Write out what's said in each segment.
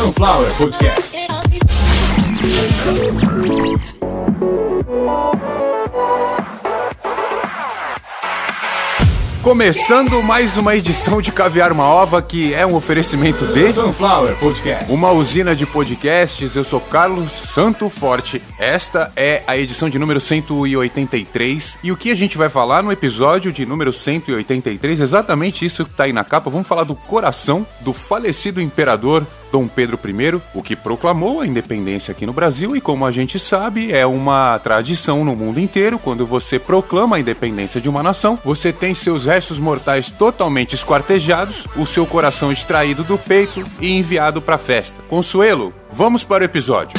Sunflower Podcast. Começando mais uma edição de Caviar uma Ova, que é um oferecimento de Sunflower Podcast. uma usina de podcasts. Eu sou Carlos Santo Forte. Esta é a edição de número 183. E o que a gente vai falar no episódio de número 183? Exatamente isso que tá aí na capa. Vamos falar do coração do falecido imperador Dom Pedro I, o que proclamou a independência aqui no Brasil e como a gente sabe, é uma tradição no mundo inteiro, quando você proclama a independência de uma nação, você tem seus restos mortais totalmente esquartejados, o seu coração extraído do peito e enviado para a festa. Consuelo, vamos para o episódio.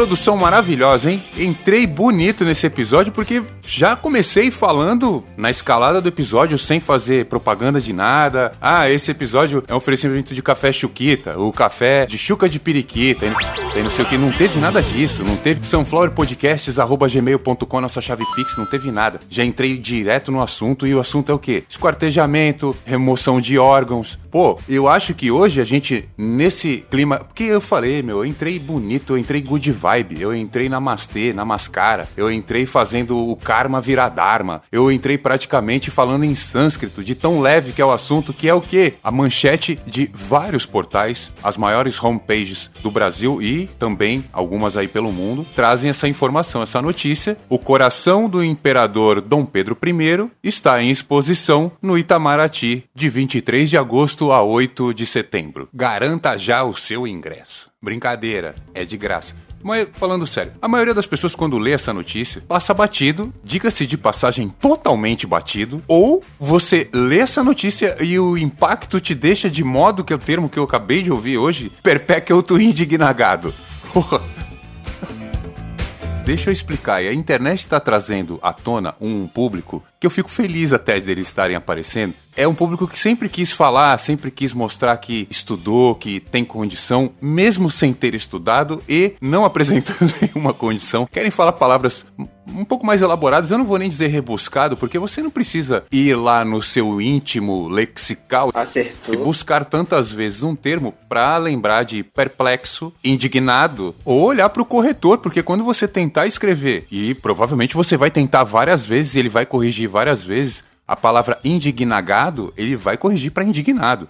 Introdução maravilhosa, hein? Entrei bonito nesse episódio porque já comecei falando na escalada do episódio sem fazer propaganda de nada. Ah, esse episódio é um oferecimento de café chuquita, o café de chuca de periquita, tem não sei o que. Não teve nada disso. Não teve sunflowerpodcasts.gmail.com, nossa chave Pix, não teve nada. Já entrei direto no assunto e o assunto é o quê? Esquartejamento, remoção de órgãos. Pô, eu acho que hoje a gente, nesse clima. Porque eu falei, meu, eu entrei bonito, eu entrei good vibe, eu entrei namastê, namaskara, eu entrei fazendo o karma virar dharma, eu entrei praticamente falando em sânscrito, de tão leve que é o assunto, que é o quê? A manchete de vários portais, as maiores homepages do Brasil e também algumas aí pelo mundo, trazem essa informação, essa notícia. O coração do imperador Dom Pedro I está em exposição no Itamaraty de 23 de agosto a 8 de setembro. Garanta já o seu ingresso. Brincadeira, é de graça. Mas falando sério, a maioria das pessoas quando lê essa notícia passa batido, diga-se de passagem totalmente batido, ou você lê essa notícia e o impacto te deixa de modo que é o termo que eu acabei de ouvir hoje, perpétuo indignagado. Porra. Deixa eu explicar, a internet está trazendo à tona um público que eu fico feliz até eles estarem aparecendo. É um público que sempre quis falar, sempre quis mostrar que estudou, que tem condição, mesmo sem ter estudado e não apresentando nenhuma condição. Querem falar palavras um pouco mais elaboradas, eu não vou nem dizer rebuscado, porque você não precisa ir lá no seu íntimo lexical Acertou. e buscar tantas vezes um termo para lembrar de perplexo, indignado ou olhar para o corretor, porque quando você tentar escrever e provavelmente você vai tentar várias vezes e ele vai corrigir várias vezes a palavra indignagado, ele vai corrigir para indignado.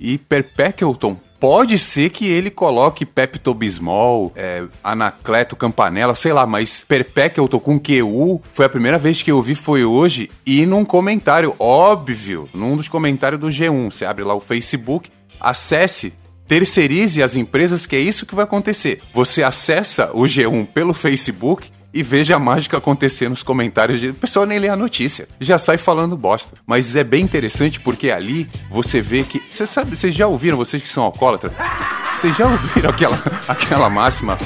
E perpétuum pode ser que ele coloque Pepto-Bismol, é, Anacleto Campanella, sei lá, mas Perpétuum com QU foi a primeira vez que eu vi foi hoje e num comentário, óbvio, num dos comentários do G1. Você abre lá o Facebook, acesse terceirize as empresas, que é isso que vai acontecer. Você acessa o G1 pelo Facebook e veja a mágica acontecer nos comentários. De... O pessoal nem lê a notícia, já sai falando bosta. Mas é bem interessante porque ali você vê que. Você sabe, vocês já ouviram, vocês que são alcoólatras, vocês já ouviram aquela, aquela máxima?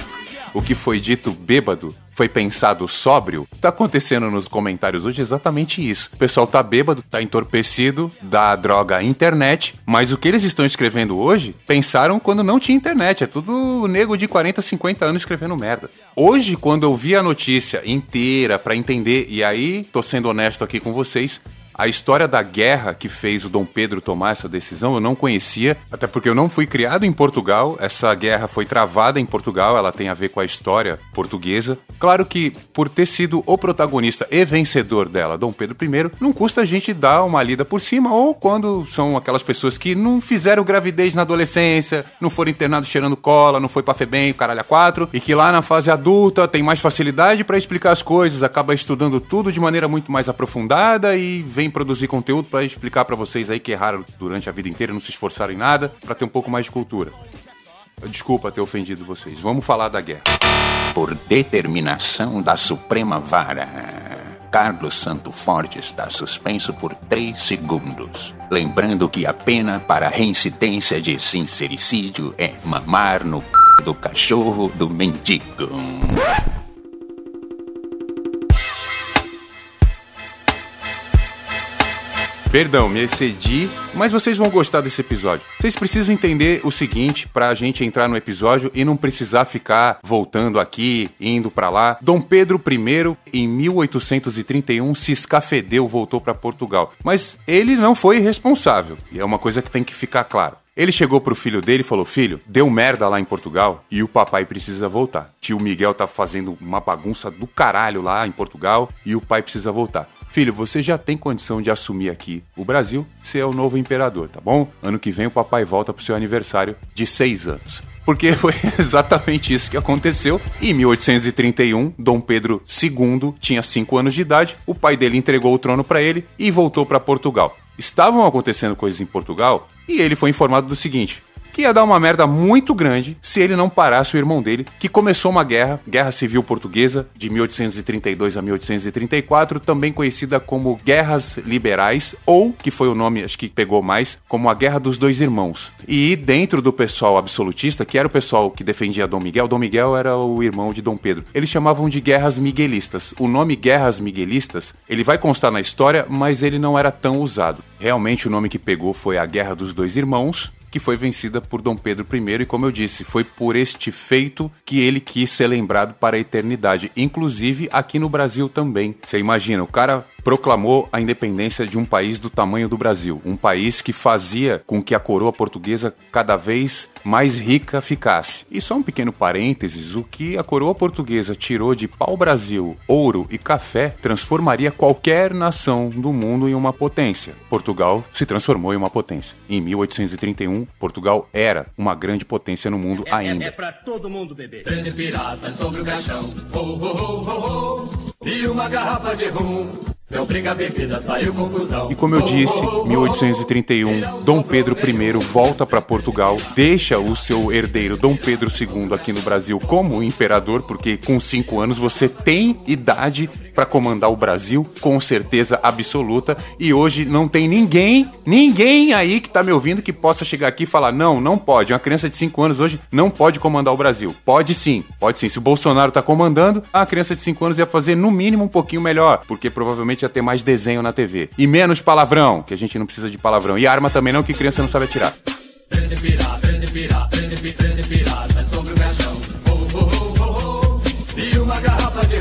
O que foi dito bêbado foi pensado sóbrio? Tá acontecendo nos comentários hoje exatamente isso. O pessoal tá bêbado, tá entorpecido da droga internet, mas o que eles estão escrevendo hoje, pensaram quando não tinha internet. É tudo nego de 40, 50 anos escrevendo merda. Hoje, quando eu vi a notícia inteira para entender, e aí tô sendo honesto aqui com vocês, a história da guerra que fez o Dom Pedro tomar essa decisão eu não conhecia, até porque eu não fui criado em Portugal. Essa guerra foi travada em Portugal, ela tem a ver com a história portuguesa. Claro que, por ter sido o protagonista e vencedor dela, Dom Pedro I, não custa a gente dar uma lida por cima, ou quando são aquelas pessoas que não fizeram gravidez na adolescência, não foram internados cheirando cola, não foi pra FEBEM, caralho a quatro, e que lá na fase adulta tem mais facilidade para explicar as coisas, acaba estudando tudo de maneira muito mais aprofundada e vem produzir conteúdo para explicar para vocês aí que erraram durante a vida inteira, não se esforçaram em nada, para ter um pouco mais de cultura. Desculpa ter ofendido vocês. Vamos falar da guerra. Por determinação da Suprema Vara, Carlos Santo Forte está suspenso por três segundos. Lembrando que a pena para reincidência de sincericídio é mamar no c... do cachorro do mendigo. Perdão, me excedi, mas vocês vão gostar desse episódio. Vocês precisam entender o seguinte pra gente entrar no episódio e não precisar ficar voltando aqui, indo pra lá. Dom Pedro I, em 1831, se escafedeu, voltou pra Portugal. Mas ele não foi responsável, e é uma coisa que tem que ficar claro. Ele chegou pro filho dele e falou: Filho, deu merda lá em Portugal e o papai precisa voltar. Tio Miguel tá fazendo uma bagunça do caralho lá em Portugal e o pai precisa voltar. Filho, você já tem condição de assumir aqui o Brasil, você é o novo imperador, tá bom? Ano que vem o papai volta pro seu aniversário de seis anos. Porque foi exatamente isso que aconteceu. Em 1831, Dom Pedro II tinha cinco anos de idade, o pai dele entregou o trono para ele e voltou para Portugal. Estavam acontecendo coisas em Portugal e ele foi informado do seguinte: que ia dar uma merda muito grande se ele não parasse o irmão dele, que começou uma guerra, Guerra Civil Portuguesa, de 1832 a 1834, também conhecida como Guerras Liberais, ou, que foi o nome, acho que pegou mais, como a Guerra dos Dois Irmãos. E dentro do pessoal absolutista, que era o pessoal que defendia Dom Miguel, Dom Miguel era o irmão de Dom Pedro, eles chamavam de Guerras Miguelistas. O nome Guerras Miguelistas, ele vai constar na história, mas ele não era tão usado. Realmente o nome que pegou foi a Guerra dos Dois Irmãos, que foi vencida por Dom Pedro I, e como eu disse, foi por este feito que ele quis ser lembrado para a eternidade, inclusive aqui no Brasil também. Você imagina, o cara proclamou a independência de um país do tamanho do Brasil, um país que fazia com que a coroa portuguesa cada vez mais rica ficasse. E só um pequeno parênteses, o que a coroa portuguesa tirou de pau-brasil, ouro e café transformaria qualquer nação do mundo em uma potência. Portugal se transformou em uma potência. Em 1831, Portugal era uma grande potência no mundo ainda. É, é pra todo mundo beber. Treze piratas sobre o caixão. Oh, oh, oh, oh, oh. E uma garrafa de rum. E como eu disse, 1831, Dom Pedro I volta para Portugal, deixa o seu herdeiro Dom Pedro II aqui no Brasil como imperador, porque com cinco anos você tem idade para comandar o Brasil, com certeza absoluta. E hoje não tem ninguém, ninguém aí que tá me ouvindo que possa chegar aqui e falar: não, não pode. Uma criança de 5 anos hoje não pode comandar o Brasil. Pode sim, pode sim. Se o Bolsonaro tá comandando, a criança de 5 anos ia fazer no mínimo um pouquinho melhor, porque provavelmente ia ter mais desenho na TV. E menos palavrão, que a gente não precisa de palavrão. E arma também não, que criança não sabe atirar.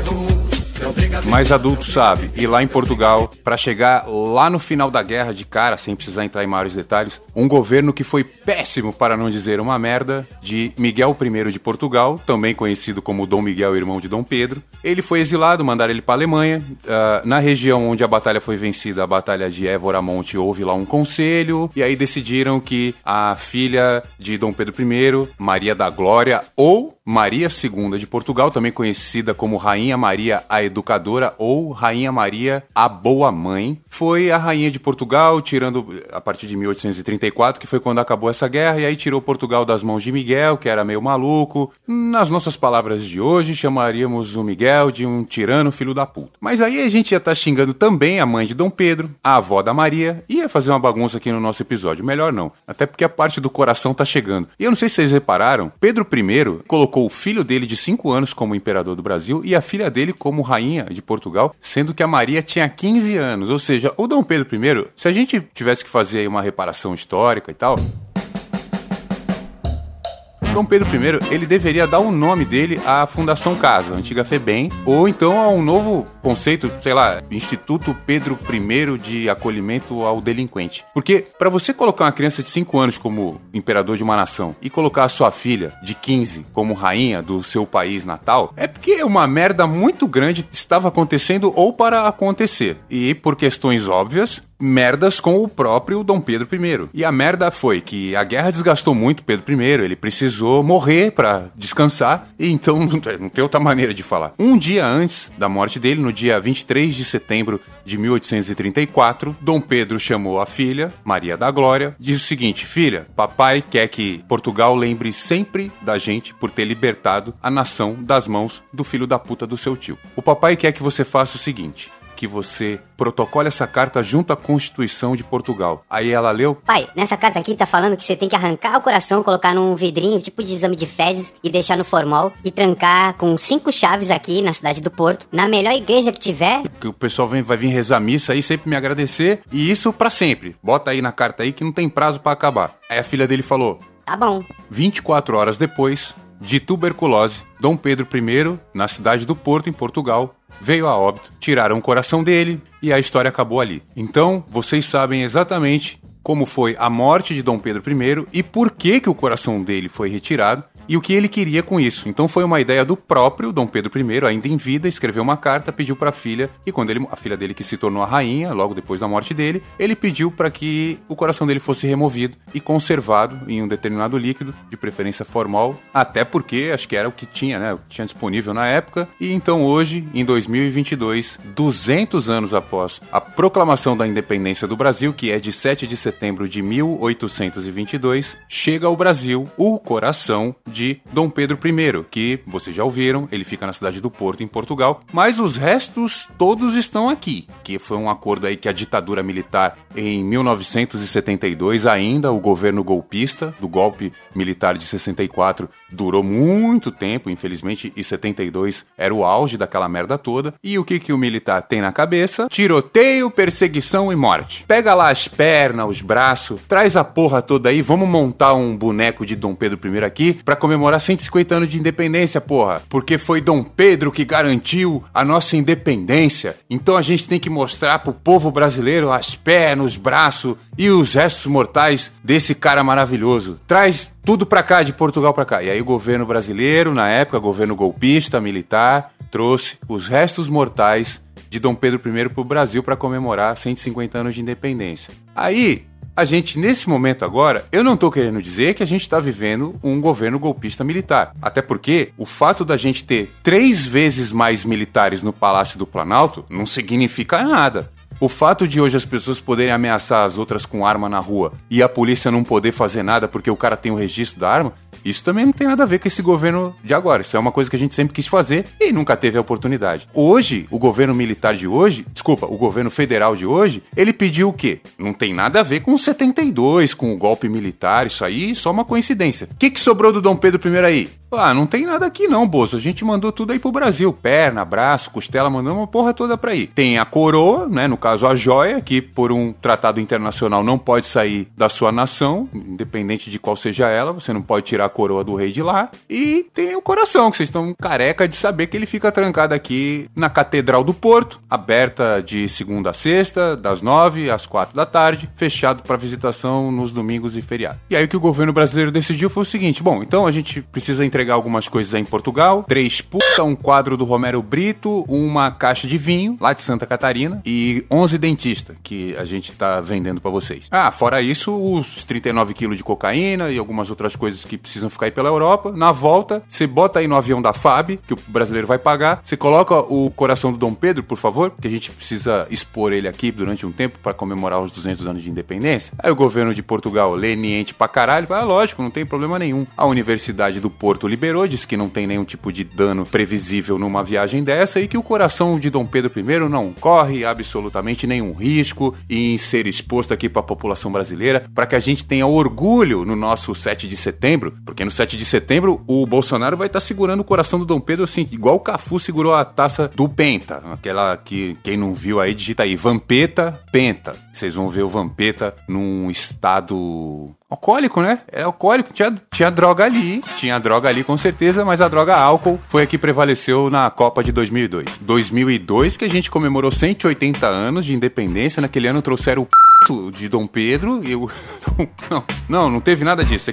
Oh. E mais adulto sabe. E lá em Portugal, para chegar lá no final da guerra de cara, sem precisar entrar em maiores detalhes, um governo que foi péssimo, para não dizer uma merda, de Miguel I de Portugal, também conhecido como Dom Miguel, irmão de Dom Pedro. Ele foi exilado, mandaram ele para Alemanha. Uh, na região onde a batalha foi vencida, a batalha de Évora Monte, houve lá um conselho, e aí decidiram que a filha de Dom Pedro I, Maria da Glória, ou Maria II de Portugal, também conhecida como Rainha Maria a Educadora ou Rainha Maria a Boa Mãe, foi a rainha de Portugal, tirando a partir de 1834, que foi quando acabou essa guerra, e aí tirou Portugal das mãos de Miguel, que era meio maluco. Nas nossas palavras de hoje, chamaríamos o Miguel de um tirano filho da puta. Mas aí a gente ia estar tá xingando também a mãe de Dom Pedro, a avó da Maria, ia fazer uma bagunça aqui no nosso episódio. Melhor não, até porque a parte do coração tá chegando. E eu não sei se vocês repararam, Pedro I colocou o filho dele de 5 anos como imperador do Brasil e a filha dele como rainha de Portugal, sendo que a Maria tinha 15 anos. Ou seja, o Dom Pedro I, se a gente tivesse que fazer uma reparação histórica e tal, Dom Pedro I, ele deveria dar o nome dele à Fundação Casa, antiga FEBEM, ou então a um novo conceito, sei lá, Instituto Pedro I de Acolhimento ao Delinquente. Porque para você colocar uma criança de 5 anos como imperador de uma nação e colocar a sua filha de 15 como rainha do seu país natal, é porque uma merda muito grande estava acontecendo ou para acontecer. E por questões óbvias, merdas com o próprio Dom Pedro I. E a merda foi que a guerra desgastou muito Pedro I, ele precisou morrer para descansar, e então não tem outra maneira de falar. Um dia antes da morte dele, no dia 23 de setembro de 1834, Dom Pedro chamou a filha, Maria da Glória, disse o seguinte: Filha, papai quer que Portugal lembre sempre da gente por ter libertado a nação das mãos do filho da puta do seu tio. O papai quer que você faça o seguinte: que você protocole essa carta junto à Constituição de Portugal. Aí ela leu, Pai, nessa carta aqui tá falando que você tem que arrancar o coração, colocar num vidrinho, tipo de exame de fezes, e deixar no formol, e trancar com cinco chaves aqui na cidade do Porto, na melhor igreja que tiver. que o pessoal vem, vai vir rezar missa aí, sempre me agradecer, e isso pra sempre. Bota aí na carta aí que não tem prazo pra acabar. Aí a filha dele falou: Tá bom. 24 horas depois, de tuberculose, Dom Pedro I, na cidade do Porto, em Portugal, veio a óbito, tiraram o coração dele e a história acabou ali. Então, vocês sabem exatamente como foi a morte de Dom Pedro I e por que, que o coração dele foi retirado e o que ele queria com isso. Então foi uma ideia do próprio Dom Pedro I, ainda em vida, escreveu uma carta, pediu para a filha, e quando ele, a filha dele que se tornou a rainha, logo depois da morte dele, ele pediu para que o coração dele fosse removido e conservado em um determinado líquido, de preferência formal, até porque acho que era o que tinha, né, o que tinha disponível na época. E então hoje, em 2022, 200 anos após a proclamação da independência do Brasil, que é de 7 de setembro de 1822, chega ao Brasil o coração Dom Pedro I, que vocês já ouviram, ele fica na cidade do Porto, em Portugal, mas os restos todos estão aqui, que foi um acordo aí que a ditadura militar em 1972 ainda, o governo golpista do golpe militar de 64 durou muito tempo, infelizmente, e 72 era o auge daquela merda toda. E o que que o militar tem na cabeça? Tiroteio, perseguição e morte. Pega lá as pernas, os braços, traz a porra toda aí, vamos montar um boneco de Dom Pedro I aqui pra comemorar 150 anos de independência, porra. Porque foi Dom Pedro que garantiu a nossa independência. Então a gente tem que mostrar pro povo brasileiro as pernas, os braços e os restos mortais desse cara maravilhoso. Traz tudo pra cá, de Portugal pra cá. E aí o governo brasileiro, na época, governo golpista, militar, trouxe os restos mortais de Dom Pedro I pro Brasil para comemorar 150 anos de independência. Aí, a gente, nesse momento agora, eu não tô querendo dizer que a gente tá vivendo um governo golpista militar. Até porque o fato da gente ter três vezes mais militares no Palácio do Planalto não significa nada. O fato de hoje as pessoas poderem ameaçar as outras com arma na rua e a polícia não poder fazer nada porque o cara tem o registro da arma, isso também não tem nada a ver com esse governo de agora. Isso é uma coisa que a gente sempre quis fazer e nunca teve a oportunidade. Hoje, o governo militar de hoje, desculpa, o governo federal de hoje, ele pediu o quê? Não tem nada a ver com o 72, com o golpe militar, isso aí só uma coincidência. O que, que sobrou do Dom Pedro I aí? Ah, não tem nada aqui não, Bozo. A gente mandou tudo aí pro Brasil. Perna, braço, costela, mandamos uma porra toda pra aí. Tem a coroa, né? No caso, a joia, que por um tratado internacional não pode sair da sua nação, independente de qual seja ela. Você não pode tirar a coroa do rei de lá. E tem o coração, que vocês estão careca de saber que ele fica trancado aqui na Catedral do Porto, aberta de segunda a sexta, das nove às quatro da tarde, fechado para visitação nos domingos e feriados. E aí o que o governo brasileiro decidiu foi o seguinte: bom, então a gente precisa entregar algumas coisas em Portugal, três puta, um quadro do Romero Brito, uma caixa de vinho lá de Santa Catarina e 11 dentistas que a gente tá vendendo para vocês. Ah, fora isso, os 39 quilos de cocaína e algumas outras coisas que precisam ficar aí pela Europa. Na volta, você bota aí no avião da FAB, que o brasileiro vai pagar. Você coloca o coração do Dom Pedro, por favor, que a gente precisa expor ele aqui durante um tempo para comemorar os 200 anos de independência. Aí o governo de Portugal, leniente pra caralho, fala, ah, lógico, não tem problema nenhum. A Universidade do Porto liberou, diz que não tem nenhum tipo de dano previsível numa viagem dessa e que o coração de Dom Pedro I não corre absolutamente nenhum risco em ser exposto aqui para a população brasileira, para que a gente tenha orgulho no nosso 7 de setembro, porque no 7 de setembro o Bolsonaro vai estar segurando o coração do Dom Pedro assim, igual o Cafu segurou a taça do Penta, aquela que quem não viu aí digita aí Vampeta Penta. Vocês vão ver o Vampeta num estado Alcoólico, né? É alcoólico, tinha, tinha droga ali, tinha droga ali com certeza, mas a droga álcool foi a que prevaleceu na Copa de 2002. 2002 que a gente comemorou 180 anos de independência, naquele ano trouxeram o p... de Dom Pedro e o... Não, não, não teve nada disso.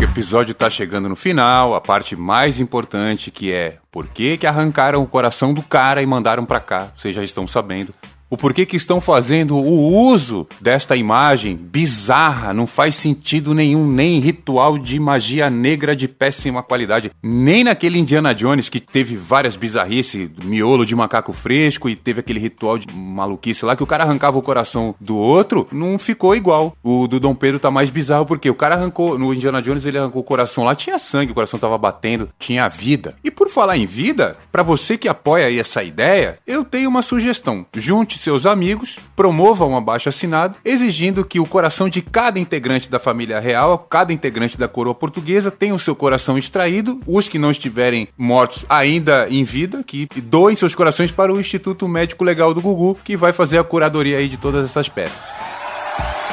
O episódio tá chegando no final, a parte mais importante que é por que que arrancaram o coração do cara e mandaram pra cá, vocês já estão sabendo. O porquê que estão fazendo o uso desta imagem bizarra, não faz sentido nenhum, nem ritual de magia negra de péssima qualidade, nem naquele Indiana Jones que teve várias bizarrices, miolo de macaco fresco e teve aquele ritual de maluquice lá que o cara arrancava o coração do outro, não ficou igual. O do Dom Pedro tá mais bizarro porque o cara arrancou, no Indiana Jones ele arrancou o coração lá, tinha sangue, o coração tava batendo, tinha vida. E por falar em vida, para você que apoia aí essa ideia, eu tenho uma sugestão. Junte seus amigos, promova um abaixo assinado, exigindo que o coração de cada integrante da família real, cada integrante da coroa portuguesa, tenha o seu coração extraído, os que não estiverem mortos ainda em vida, que doem seus corações para o Instituto Médico Legal do Gugu, que vai fazer a curadoria aí de todas essas peças.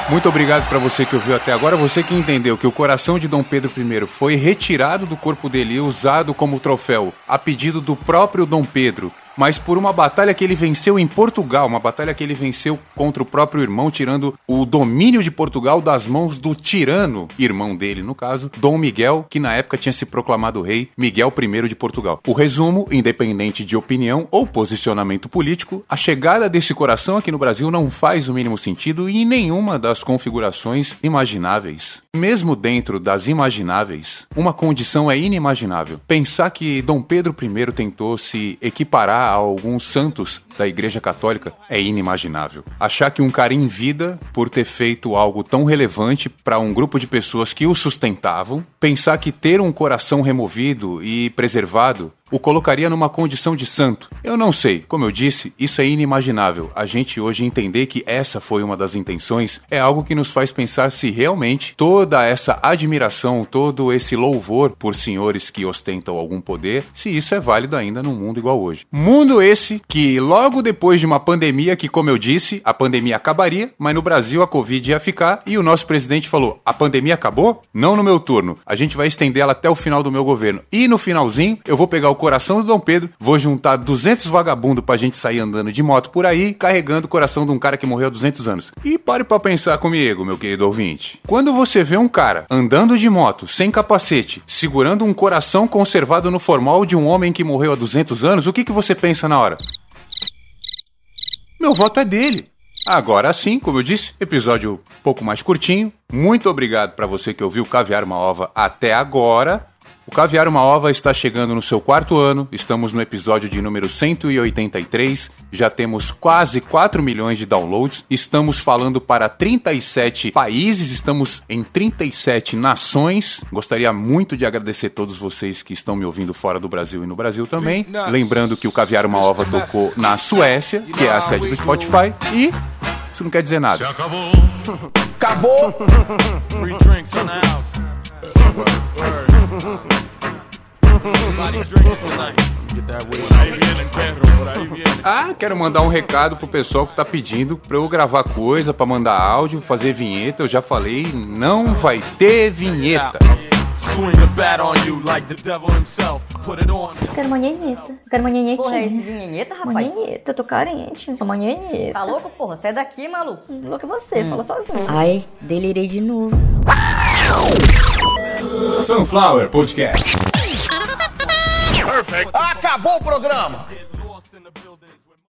Muito obrigado para você que ouviu até agora, você que entendeu que o coração de Dom Pedro I foi retirado do corpo dele e usado como troféu a pedido do próprio Dom Pedro mas por uma batalha que ele venceu em Portugal, uma batalha que ele venceu contra o próprio irmão, tirando o domínio de Portugal das mãos do tirano, irmão dele, no caso, Dom Miguel, que na época tinha se proclamado rei Miguel I de Portugal. O resumo, independente de opinião ou posicionamento político, a chegada desse coração aqui no Brasil não faz o mínimo sentido em nenhuma das configurações imagináveis. Mesmo dentro das imagináveis, uma condição é inimaginável. Pensar que Dom Pedro I tentou se equiparar a alguns santos da Igreja Católica é inimaginável. Achar que um cara em vida, por ter feito algo tão relevante para um grupo de pessoas que o sustentavam, pensar que ter um coração removido e preservado o colocaria numa condição de santo. Eu não sei, como eu disse, isso é inimaginável. A gente hoje entender que essa foi uma das intenções é algo que nos faz pensar se realmente toda essa admiração, todo esse louvor por senhores que ostentam algum poder, se isso é válido ainda num mundo igual hoje. Mundo esse que logo depois de uma pandemia que, como eu disse, a pandemia acabaria, mas no Brasil a Covid ia ficar e o nosso presidente falou: "A pandemia acabou? Não no meu turno. A gente vai estender ela até o final do meu governo. E no finalzinho, eu vou pegar o coração do Dom Pedro, vou juntar 200 vagabundos pra gente sair andando de moto por aí, carregando o coração de um cara que morreu há 200 anos. E pare pra pensar comigo, meu querido ouvinte. Quando você vê um cara andando de moto, sem capacete, segurando um coração conservado no formal de um homem que morreu há 200 anos, o que, que você pensa na hora? Meu voto é dele. Agora sim, como eu disse, episódio pouco mais curtinho. Muito obrigado para você que ouviu Caviar uma Ova até agora. O Caviar uma Ova está chegando no seu quarto ano, estamos no episódio de número 183, já temos quase 4 milhões de downloads, estamos falando para 37 países, estamos em 37 nações. Gostaria muito de agradecer a todos vocês que estão me ouvindo fora do Brasil e no Brasil também. Lembrando que o Caviar uma Ova tocou na Suécia, que é a sede do Spotify, e isso não quer dizer nada. Acabou. Acabou! Free drinks in the house. Ah, quero mandar um recado pro pessoal que tá pedindo pra eu gravar coisa, pra mandar áudio, fazer vinheta. Eu já falei, não vai ter vinheta. Swing the bat on you like the devil himself. Put it on. Quero uma nhenheta. Quero uma nhenhetinha. Porra, é esse de nhenheta, Uma rapaz? nhenheta, eu tô carente. Uma nhenheta. Tá louco, porra? Sai daqui, maluco. Louco é você, fala sozinho. Ai, delirei de novo. Sunflower Podcast. Acabou o programa!